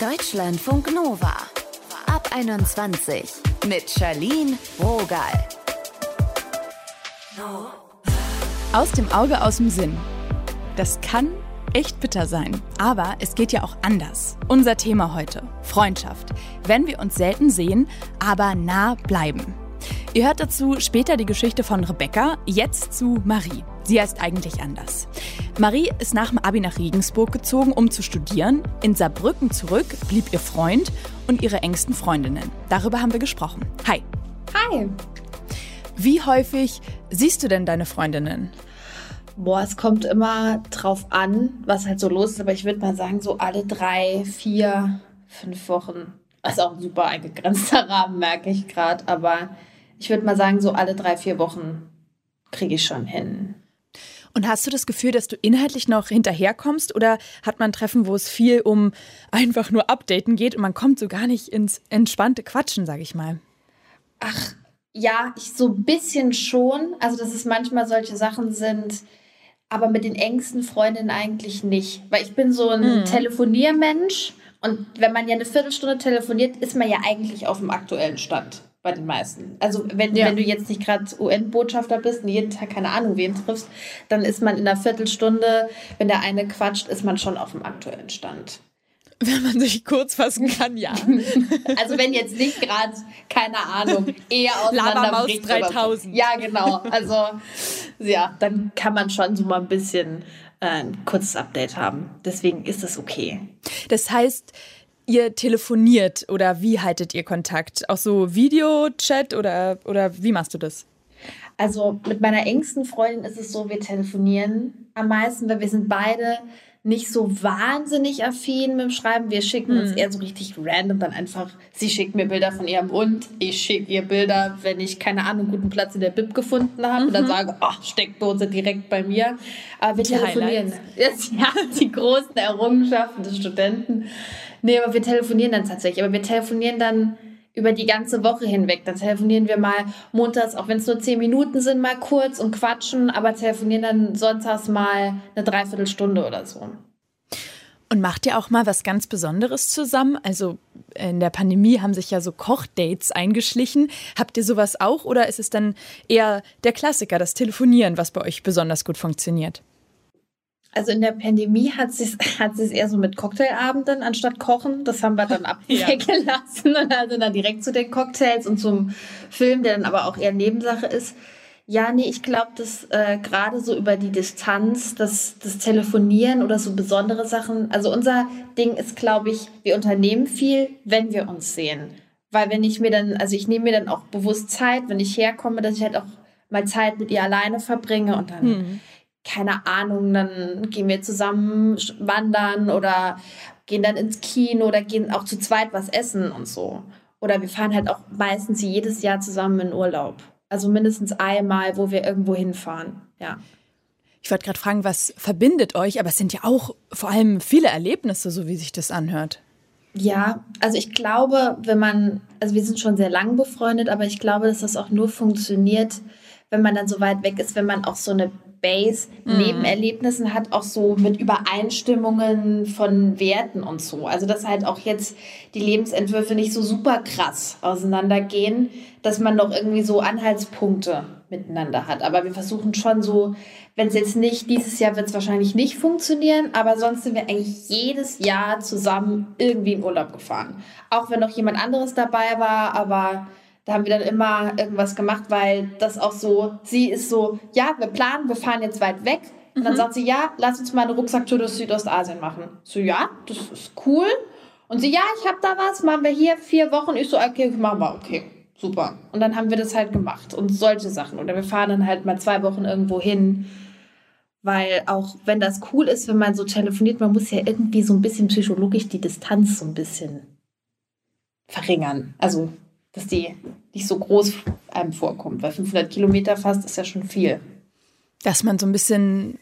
Deutschlandfunk Nova. Ab 21 mit Charlene Rogal. Aus dem Auge, aus dem Sinn. Das kann echt bitter sein. Aber es geht ja auch anders. Unser Thema heute: Freundschaft. Wenn wir uns selten sehen, aber nah bleiben. Ihr hört dazu später die Geschichte von Rebecca, jetzt zu Marie. Sie heißt eigentlich anders. Marie ist nach dem Abi nach Regensburg gezogen, um zu studieren. In Saarbrücken zurück blieb ihr Freund und ihre engsten Freundinnen. Darüber haben wir gesprochen. Hi. Hi. Wie häufig siehst du denn deine Freundinnen? Boah, es kommt immer drauf an, was halt so los ist, aber ich würde mal sagen, so alle drei, vier, fünf Wochen. Das ist auch ein super eingegrenzter Rahmen, merke ich gerade, aber ich würde mal sagen, so alle drei, vier Wochen kriege ich schon hin. Und hast du das Gefühl, dass du inhaltlich noch hinterherkommst oder hat man Treffen, wo es viel um einfach nur Updaten geht und man kommt so gar nicht ins entspannte Quatschen, sage ich mal? Ach, ja, ich so ein bisschen schon. Also, dass es manchmal solche Sachen sind, aber mit den engsten Freundinnen eigentlich nicht. Weil ich bin so ein mhm. Telefoniermensch und wenn man ja eine Viertelstunde telefoniert, ist man ja eigentlich auf dem aktuellen Stand bei den meisten. Also wenn, ja. wenn du jetzt nicht gerade UN-Botschafter bist und jeden Tag keine Ahnung wen triffst, dann ist man in einer Viertelstunde, wenn der eine quatscht, ist man schon auf dem aktuellen Stand. Wenn man sich kurz fassen kann, ja. also wenn jetzt nicht gerade, keine Ahnung, eher Labermaus 3000. Ja, genau. Also ja, dann kann man schon so mal ein bisschen äh, ein kurzes Update haben. Deswegen ist das okay. Das heißt, ihr telefoniert oder wie haltet ihr Kontakt? Auch so Videochat oder, oder wie machst du das? Also mit meiner engsten Freundin ist es so, wir telefonieren am meisten, weil wir sind beide nicht so wahnsinnig affin mit dem Schreiben. Wir schicken hm. uns eher so richtig random dann einfach. Sie schickt mir Bilder von ihrem Hund. Ich schicke ihr Bilder, wenn ich, keine Ahnung, guten Platz in der Bib gefunden habe. Mhm. Und dann sage, ach, Steckdose direkt bei mir. Aber wir die telefonieren. Highlights. Ja, die großen Errungenschaften des Studenten. Nee, aber wir telefonieren dann tatsächlich. Aber wir telefonieren dann über die ganze Woche hinweg. Dann telefonieren wir mal montags, auch wenn es nur zehn Minuten sind, mal kurz und quatschen, aber telefonieren dann sonntags mal eine Dreiviertelstunde oder so. Und macht ihr auch mal was ganz Besonderes zusammen? Also in der Pandemie haben sich ja so Kochdates eingeschlichen. Habt ihr sowas auch oder ist es dann eher der Klassiker, das Telefonieren, was bei euch besonders gut funktioniert? Also in der Pandemie hat es hat es eher so mit Cocktailabenden anstatt Kochen. Das haben wir dann abgelassen ja. und also dann direkt zu den Cocktails und zum Film, der dann aber auch eher Nebensache ist. Ja, nee, ich glaube, dass äh, gerade so über die Distanz, das, das Telefonieren oder so besondere Sachen, also unser Ding ist, glaube ich, wir unternehmen viel, wenn wir uns sehen. Weil wenn ich mir dann, also ich nehme mir dann auch bewusst Zeit, wenn ich herkomme, dass ich halt auch mal Zeit mit ihr alleine verbringe und dann hm keine Ahnung, dann gehen wir zusammen wandern oder gehen dann ins Kino oder gehen auch zu zweit was essen und so. Oder wir fahren halt auch meistens jedes Jahr zusammen in Urlaub. Also mindestens einmal, wo wir irgendwo hinfahren. Ja. Ich wollte gerade fragen, was verbindet euch? Aber es sind ja auch vor allem viele Erlebnisse, so wie sich das anhört. Ja, also ich glaube, wenn man, also wir sind schon sehr lang befreundet, aber ich glaube, dass das auch nur funktioniert, wenn man dann so weit weg ist, wenn man auch so eine Base mhm. Nebenerlebnissen hat, auch so mit Übereinstimmungen von Werten und so. Also dass halt auch jetzt die Lebensentwürfe nicht so super krass auseinandergehen, dass man doch irgendwie so Anhaltspunkte miteinander hat. Aber wir versuchen schon so, wenn es jetzt nicht, dieses Jahr wird es wahrscheinlich nicht funktionieren, aber sonst sind wir eigentlich jedes Jahr zusammen irgendwie in Urlaub gefahren. Auch wenn noch jemand anderes dabei war, aber da haben wir dann immer irgendwas gemacht, weil das auch so, sie ist so, ja, wir planen, wir fahren jetzt weit weg. Und dann mhm. sagt sie, ja, lass uns mal eine Rucksacktour durch Südostasien machen. So, ja, das ist cool. Und sie, ja, ich habe da was, machen wir hier vier Wochen. Ich so, okay, machen wir, okay, super. Und dann haben wir das halt gemacht und solche Sachen. Oder wir fahren dann halt mal zwei Wochen irgendwo hin. Weil auch wenn das cool ist, wenn man so telefoniert, man muss ja irgendwie so ein bisschen psychologisch die Distanz so ein bisschen verringern. Also dass die nicht so groß einem vorkommt, weil 500 Kilometer fast ist ja schon viel. Dass man so ein bisschen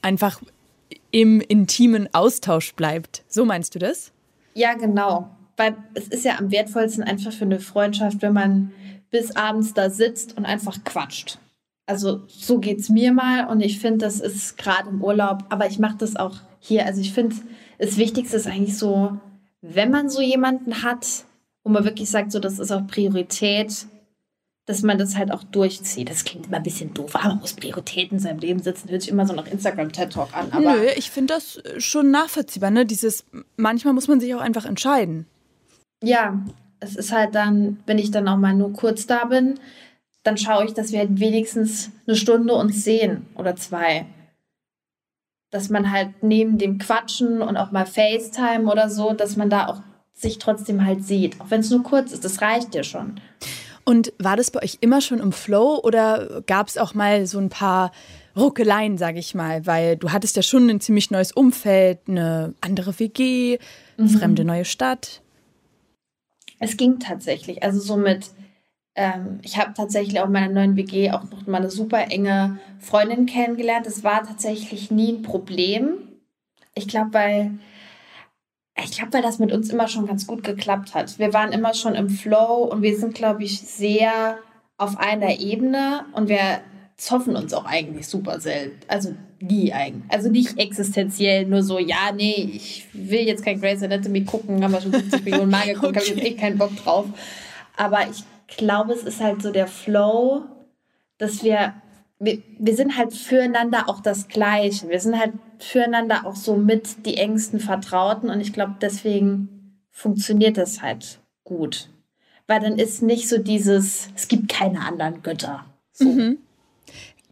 einfach im intimen Austausch bleibt. So meinst du das? Ja, genau. Weil es ist ja am wertvollsten einfach für eine Freundschaft, wenn man bis abends da sitzt und einfach quatscht. Also so geht es mir mal und ich finde, das ist gerade im Urlaub, aber ich mache das auch hier. Also ich finde, das Wichtigste ist eigentlich so wenn man so jemanden hat, wo man wirklich sagt, so das ist auch Priorität, dass man das halt auch durchzieht. Das klingt immer ein bisschen doof, aber man muss Prioritäten in seinem Leben setzen. Hört sich immer so nach Instagram-TED-Talk an. Aber Nö, ich finde das schon nachvollziehbar. Ne? Dieses, manchmal muss man sich auch einfach entscheiden. Ja, es ist halt dann, wenn ich dann auch mal nur kurz da bin, dann schaue ich, dass wir halt wenigstens eine Stunde uns sehen oder zwei. Dass man halt neben dem Quatschen und auch mal FaceTime oder so, dass man da auch sich trotzdem halt sieht. Auch wenn es nur kurz ist, das reicht ja schon. Und war das bei euch immer schon im Flow oder gab es auch mal so ein paar Ruckeleien, sage ich mal? Weil du hattest ja schon ein ziemlich neues Umfeld, eine andere WG, mhm. fremde neue Stadt. Es ging tatsächlich. Also so mit, ähm, ich habe tatsächlich auch in meiner neuen WG auch noch mal eine super enge Freundin kennengelernt. Das war tatsächlich nie ein Problem. Ich glaube, weil ich glaube, weil das mit uns immer schon ganz gut geklappt hat. Wir waren immer schon im Flow und wir sind, glaube ich, sehr auf einer Ebene und wir zoffen uns auch eigentlich super selten. Also nie eigentlich. Also nicht existenziell, nur so, ja, nee, ich will jetzt kein Grey's Anatomy gucken, haben wir schon 50 Millionen Mal geguckt, okay. habe ich jetzt eh keinen Bock drauf. Aber ich glaube, es ist halt so der Flow, dass wir, wir, wir sind halt füreinander auch das Gleiche. Wir sind halt füreinander auch so mit die engsten Vertrauten und ich glaube, deswegen funktioniert das halt gut. Weil dann ist nicht so dieses, es gibt keine anderen Götter. So. Mhm.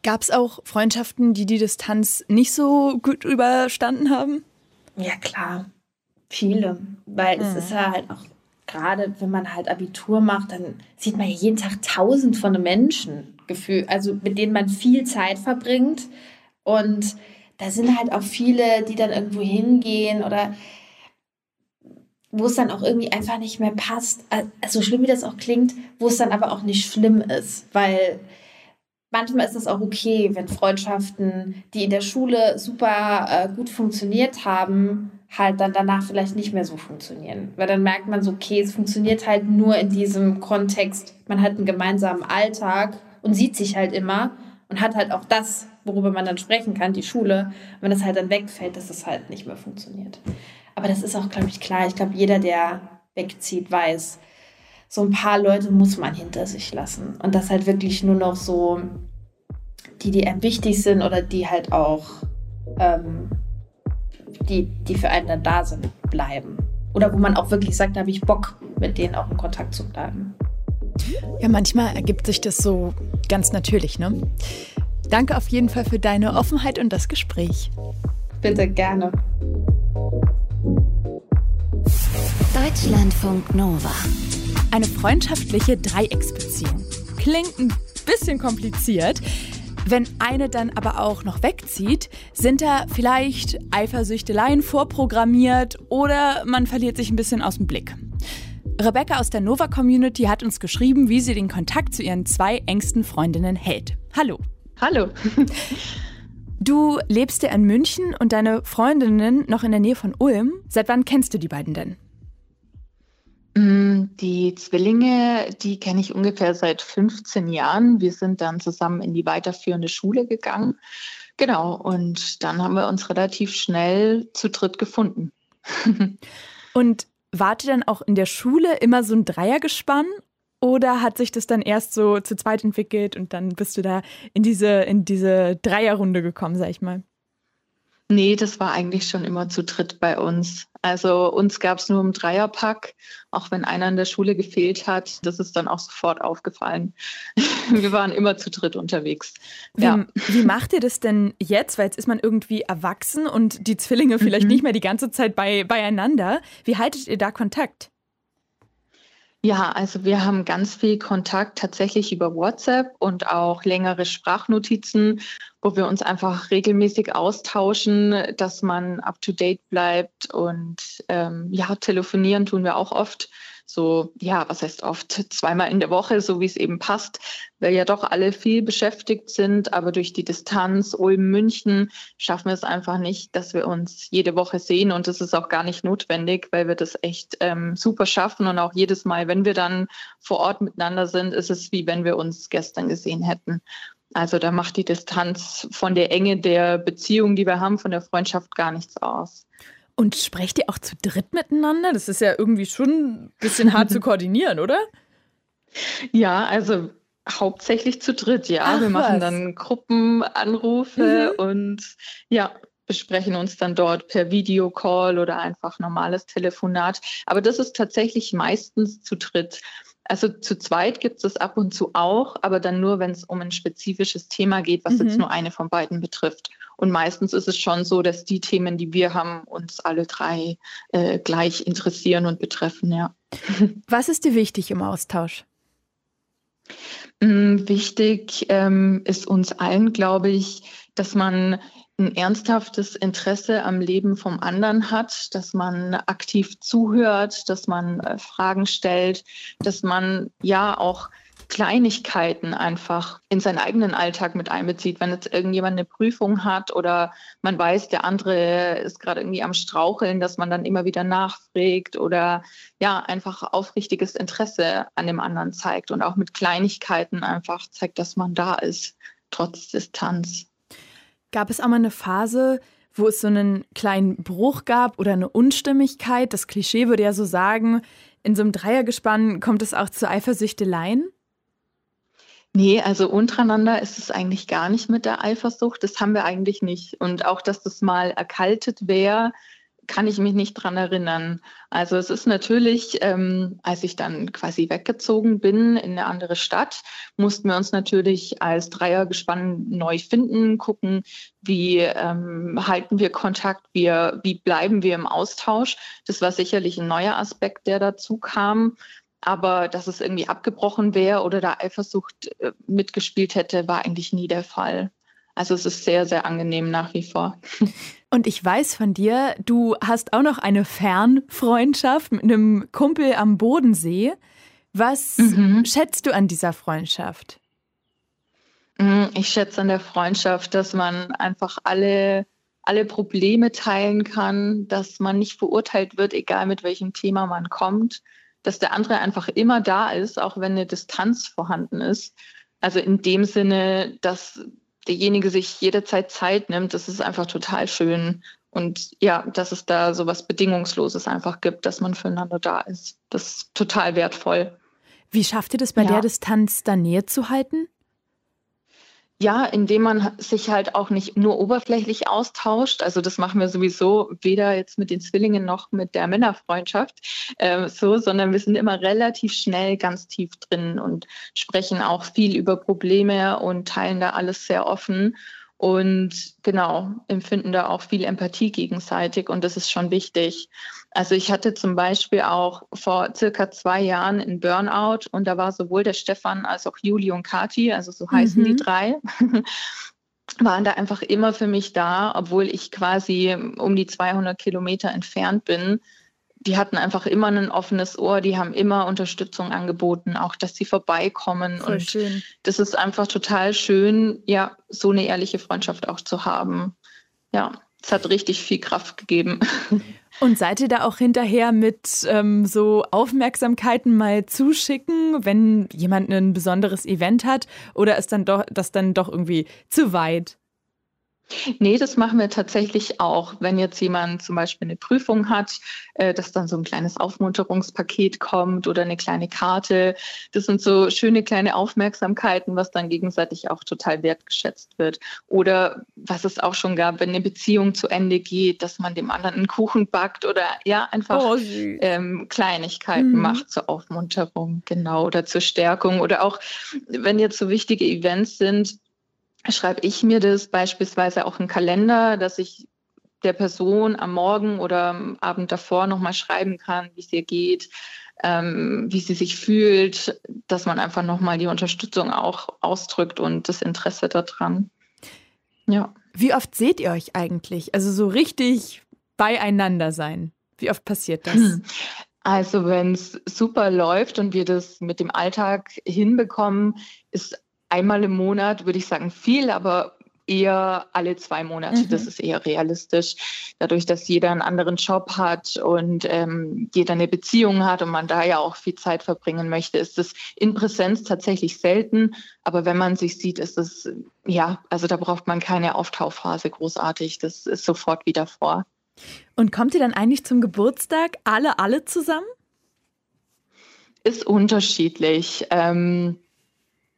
Gab es auch Freundschaften, die die Distanz nicht so gut überstanden haben? Ja, klar. Viele. Weil mhm. es ist ja halt auch, gerade wenn man halt Abitur macht, dann sieht man ja jeden Tag tausend von Menschen, also mit denen man viel Zeit verbringt. Und da sind halt auch viele, die dann irgendwo hingehen oder wo es dann auch irgendwie einfach nicht mehr passt. Also schlimm wie das auch klingt, wo es dann aber auch nicht schlimm ist, weil manchmal ist es auch okay, wenn Freundschaften, die in der Schule super äh, gut funktioniert haben, halt dann danach vielleicht nicht mehr so funktionieren. Weil dann merkt man so, okay, es funktioniert halt nur in diesem Kontext, man hat einen gemeinsamen Alltag und sieht sich halt immer und hat halt auch das worüber man dann sprechen kann, die Schule, wenn das halt dann wegfällt, dass es halt nicht mehr funktioniert. Aber das ist auch, glaube ich, klar. Ich glaube, jeder, der wegzieht, weiß, so ein paar Leute muss man hinter sich lassen. Und das halt wirklich nur noch so die, die einem wichtig sind oder die halt auch, ähm, die, die für einen dann da sind, bleiben. Oder wo man auch wirklich sagt, da habe ich Bock, mit denen auch in Kontakt zu bleiben. Ja, manchmal ergibt sich das so ganz natürlich, ne? Danke auf jeden Fall für deine Offenheit und das Gespräch. Bitte gerne. Deutschlandfunk Nova. Eine freundschaftliche Dreiecksbeziehung. Klingt ein bisschen kompliziert. Wenn eine dann aber auch noch wegzieht, sind da vielleicht Eifersüchteleien vorprogrammiert oder man verliert sich ein bisschen aus dem Blick. Rebecca aus der Nova Community hat uns geschrieben, wie sie den Kontakt zu ihren zwei engsten Freundinnen hält. Hallo. Hallo. Du lebst ja in München und deine Freundinnen noch in der Nähe von Ulm. Seit wann kennst du die beiden denn? Mm, die Zwillinge, die kenne ich ungefähr seit 15 Jahren. Wir sind dann zusammen in die weiterführende Schule gegangen. Genau, und dann haben wir uns relativ schnell zu dritt gefunden. und wart ihr dann auch in der Schule immer so ein Dreiergespann oder hat sich das dann erst so zu zweit entwickelt und dann bist du da in diese, in diese Dreierrunde gekommen, sag ich mal? Nee, das war eigentlich schon immer zu dritt bei uns. Also uns gab es nur im Dreierpack, auch wenn einer in der Schule gefehlt hat. Das ist dann auch sofort aufgefallen. Wir waren immer zu dritt unterwegs. Wie, ja. wie macht ihr das denn jetzt? Weil jetzt ist man irgendwie erwachsen und die Zwillinge vielleicht mhm. nicht mehr die ganze Zeit bei, beieinander. Wie haltet ihr da Kontakt? Ja, also wir haben ganz viel Kontakt tatsächlich über WhatsApp und auch längere Sprachnotizen, wo wir uns einfach regelmäßig austauschen, dass man up-to-date bleibt und ähm, ja, telefonieren tun wir auch oft so, ja, was heißt oft, zweimal in der Woche, so wie es eben passt, weil ja doch alle viel beschäftigt sind, aber durch die Distanz Ulm, München schaffen wir es einfach nicht, dass wir uns jede Woche sehen und das ist auch gar nicht notwendig, weil wir das echt ähm, super schaffen und auch jedes Mal, wenn wir dann vor Ort miteinander sind, ist es wie wenn wir uns gestern gesehen hätten. Also da macht die Distanz von der Enge der Beziehung, die wir haben, von der Freundschaft gar nichts aus. Und sprecht ihr auch zu dritt miteinander? Das ist ja irgendwie schon ein bisschen hart zu koordinieren, oder? Ja, also hauptsächlich zu dritt, ja. Ach, wir machen was? dann Gruppenanrufe mhm. und ja, besprechen uns dann dort per Videocall oder einfach normales Telefonat. Aber das ist tatsächlich meistens zu dritt. Also zu zweit gibt es ab und zu auch, aber dann nur, wenn es um ein spezifisches Thema geht, was mhm. jetzt nur eine von beiden betrifft. Und meistens ist es schon so, dass die Themen, die wir haben, uns alle drei äh, gleich interessieren und betreffen, ja. Was ist dir wichtig im Austausch? Mm, wichtig ähm, ist uns allen, glaube ich, dass man ein ernsthaftes Interesse am Leben vom anderen hat, dass man aktiv zuhört, dass man äh, Fragen stellt, dass man ja auch Kleinigkeiten einfach in seinen eigenen Alltag mit einbezieht. Wenn jetzt irgendjemand eine Prüfung hat oder man weiß, der andere ist gerade irgendwie am Straucheln, dass man dann immer wieder nachfragt oder ja, einfach aufrichtiges Interesse an dem anderen zeigt und auch mit Kleinigkeiten einfach zeigt, dass man da ist, trotz Distanz. Gab es auch mal eine Phase, wo es so einen kleinen Bruch gab oder eine Unstimmigkeit? Das Klischee würde ja so sagen, in so einem Dreiergespann kommt es auch zu Eifersüchteleien? Nee, also untereinander ist es eigentlich gar nicht mit der Eifersucht. Das haben wir eigentlich nicht. Und auch, dass das mal erkaltet wäre, kann ich mich nicht dran erinnern. Also es ist natürlich, ähm, als ich dann quasi weggezogen bin in eine andere Stadt, mussten wir uns natürlich als Dreiergespann neu finden, gucken, wie ähm, halten wir Kontakt, wie, wie bleiben wir im Austausch. Das war sicherlich ein neuer Aspekt, der dazu kam. Aber dass es irgendwie abgebrochen wäre oder da Eifersucht äh, mitgespielt hätte, war eigentlich nie der Fall. Also es ist sehr, sehr angenehm nach wie vor. Und ich weiß von dir, du hast auch noch eine Fernfreundschaft mit einem Kumpel am Bodensee. Was mhm. schätzt du an dieser Freundschaft? Mhm, ich schätze an der Freundschaft, dass man einfach alle, alle Probleme teilen kann, dass man nicht verurteilt wird, egal mit welchem Thema man kommt, dass der andere einfach immer da ist, auch wenn eine Distanz vorhanden ist. Also in dem Sinne, dass derjenige sich jederzeit Zeit nimmt, das ist einfach total schön. Und ja, dass es da so was Bedingungsloses einfach gibt, dass man füreinander da ist. Das ist total wertvoll. Wie schafft ihr das bei ja. der Distanz da Nähe zu halten? Ja, indem man sich halt auch nicht nur oberflächlich austauscht. Also das machen wir sowieso weder jetzt mit den Zwillingen noch mit der Männerfreundschaft äh, so, sondern wir sind immer relativ schnell ganz tief drin und sprechen auch viel über Probleme und teilen da alles sehr offen und genau, empfinden da auch viel Empathie gegenseitig und das ist schon wichtig. Also ich hatte zum Beispiel auch vor circa zwei Jahren einen Burnout und da war sowohl der Stefan als auch Juli und Kati, also so heißen mhm. die drei, waren da einfach immer für mich da, obwohl ich quasi um die 200 Kilometer entfernt bin die hatten einfach immer ein offenes Ohr, die haben immer Unterstützung angeboten, auch dass sie vorbeikommen. Voll und schön. das ist einfach total schön, ja, so eine ehrliche Freundschaft auch zu haben. Ja, es hat richtig viel Kraft gegeben. Und seid ihr da auch hinterher mit ähm, so Aufmerksamkeiten mal zuschicken, wenn jemand ein besonderes Event hat? Oder ist dann doch das dann doch irgendwie zu weit? Nee, das machen wir tatsächlich auch. Wenn jetzt jemand zum Beispiel eine Prüfung hat, äh, dass dann so ein kleines Aufmunterungspaket kommt oder eine kleine Karte. Das sind so schöne kleine Aufmerksamkeiten, was dann gegenseitig auch total wertgeschätzt wird. Oder was es auch schon gab, wenn eine Beziehung zu Ende geht, dass man dem anderen einen Kuchen backt oder ja, einfach oh, ähm, Kleinigkeiten mhm. macht zur Aufmunterung, genau, oder zur Stärkung. Oder auch, wenn jetzt so wichtige Events sind, schreibe ich mir das beispielsweise auch im Kalender, dass ich der Person am Morgen oder am Abend davor nochmal schreiben kann, wie es ihr geht, ähm, wie sie sich fühlt, dass man einfach nochmal die Unterstützung auch ausdrückt und das Interesse daran. Ja. Wie oft seht ihr euch eigentlich? Also so richtig beieinander sein. Wie oft passiert das? Hm. Also wenn es super läuft und wir das mit dem Alltag hinbekommen, ist einmal im Monat, würde ich sagen, viel, aber eher alle zwei Monate. Mhm. Das ist eher realistisch. Dadurch, dass jeder einen anderen Job hat und ähm, jeder eine Beziehung hat und man da ja auch viel Zeit verbringen möchte, ist es in Präsenz tatsächlich selten. Aber wenn man sich sieht, ist es, ja, also da braucht man keine Auftauphase großartig. Das ist sofort wieder vor. Und kommt ihr dann eigentlich zum Geburtstag alle, alle zusammen? Ist unterschiedlich. Ähm,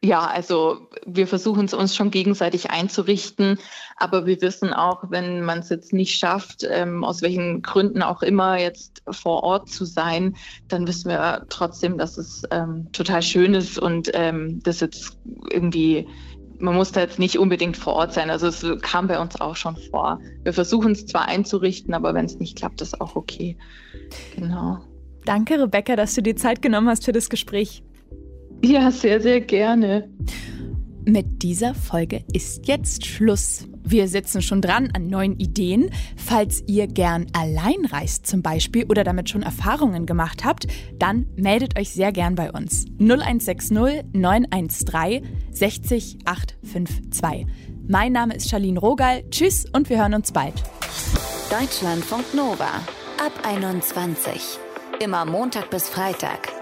ja, also wir versuchen es uns schon gegenseitig einzurichten, aber wir wissen auch, wenn man es jetzt nicht schafft, ähm, aus welchen Gründen auch immer jetzt vor Ort zu sein, dann wissen wir trotzdem, dass es ähm, total schön ist und ähm, das jetzt irgendwie, man muss da jetzt nicht unbedingt vor Ort sein. Also es kam bei uns auch schon vor. Wir versuchen es zwar einzurichten, aber wenn es nicht klappt, ist auch okay. Genau. Danke, Rebecca, dass du dir Zeit genommen hast für das Gespräch. Ja, sehr, sehr gerne. Mit dieser Folge ist jetzt Schluss. Wir sitzen schon dran an neuen Ideen. Falls ihr gern allein reist zum Beispiel oder damit schon Erfahrungen gemacht habt, dann meldet euch sehr gern bei uns. 0160 913 60 852. Mein Name ist Charlene Rogal. Tschüss und wir hören uns bald. Deutschlandfunk Nova ab 21. Immer Montag bis Freitag